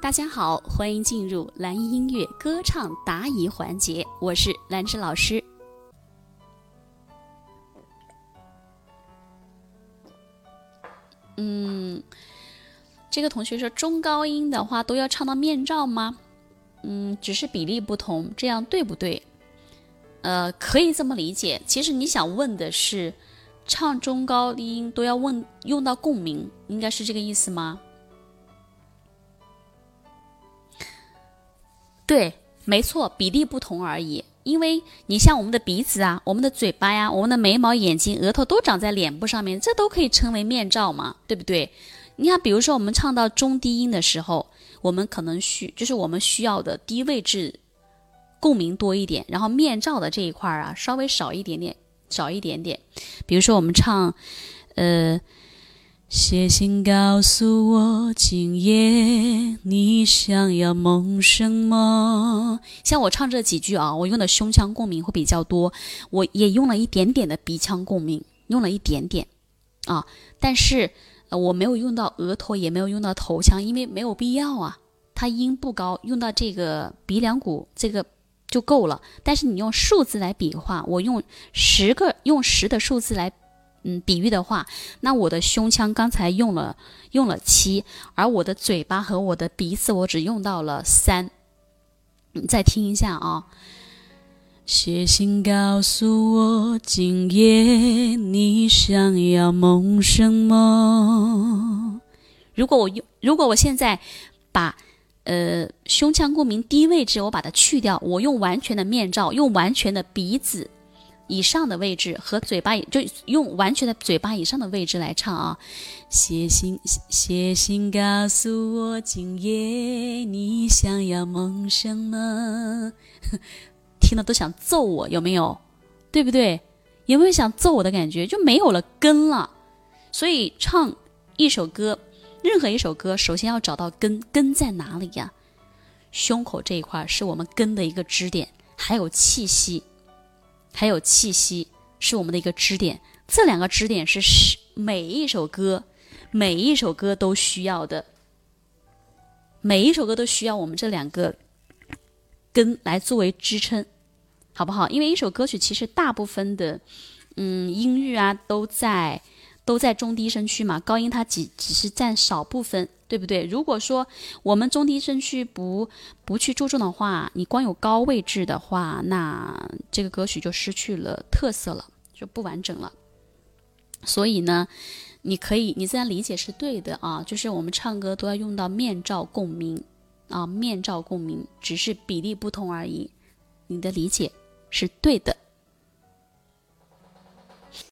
大家好，欢迎进入蓝音音乐歌唱答疑环节，我是兰芝老师。嗯，这个同学说中高音的话都要唱到面罩吗？嗯，只是比例不同，这样对不对？呃，可以这么理解。其实你想问的是，唱中高音都要问用到共鸣，应该是这个意思吗？对，没错，比例不同而已。因为你像我们的鼻子啊，我们的嘴巴呀，我们的眉毛、眼睛、额头都长在脸部上面，这都可以称为面罩嘛，对不对？你看，比如说我们唱到中低音的时候，我们可能需就是我们需要的低位置共鸣多一点，然后面罩的这一块儿啊稍微少一点点，少一点点。比如说我们唱，呃。写信告诉我，今夜你想要梦什么？像我唱这几句啊，我用的胸腔共鸣会比较多，我也用了一点点的鼻腔共鸣，用了一点点啊，但是呃我没有用到额头，也没有用到头腔，因为没有必要啊，它音不高，用到这个鼻梁骨这个就够了。但是你用数字来比划，我用十个，用十的数字来。嗯，比喻的话，那我的胸腔刚才用了用了七，而我的嘴巴和我的鼻子我只用到了三。你再听一下啊。写信告诉我，今夜你想要梦什么？如果我用，如果我现在把呃胸腔共鸣低位置我把它去掉，我用完全的面罩，用完全的鼻子。以上的位置和嘴巴，就用完全的嘴巴以上的位置来唱啊！写信写信告诉我，今夜你想要梦什么？听了都想揍我，有没有？对不对？有没有想揍我的感觉？就没有了根了。所以唱一首歌，任何一首歌，首先要找到根，根在哪里呀？胸口这一块是我们根的一个支点，还有气息。还有气息是我们的一个支点，这两个支点是是每一首歌，每一首歌都需要的，每一首歌都需要我们这两个根来作为支撑，好不好？因为一首歌曲其实大部分的，嗯，音域啊都在都在中低声区嘛，高音它只只是占少部分。对不对？如果说我们中低声区不不去注重的话，你光有高位置的话，那这个歌曲就失去了特色了，就不完整了。所以呢，你可以你这样理解是对的啊，就是我们唱歌都要用到面罩共鸣啊，面罩共鸣只是比例不同而已，你的理解是对的。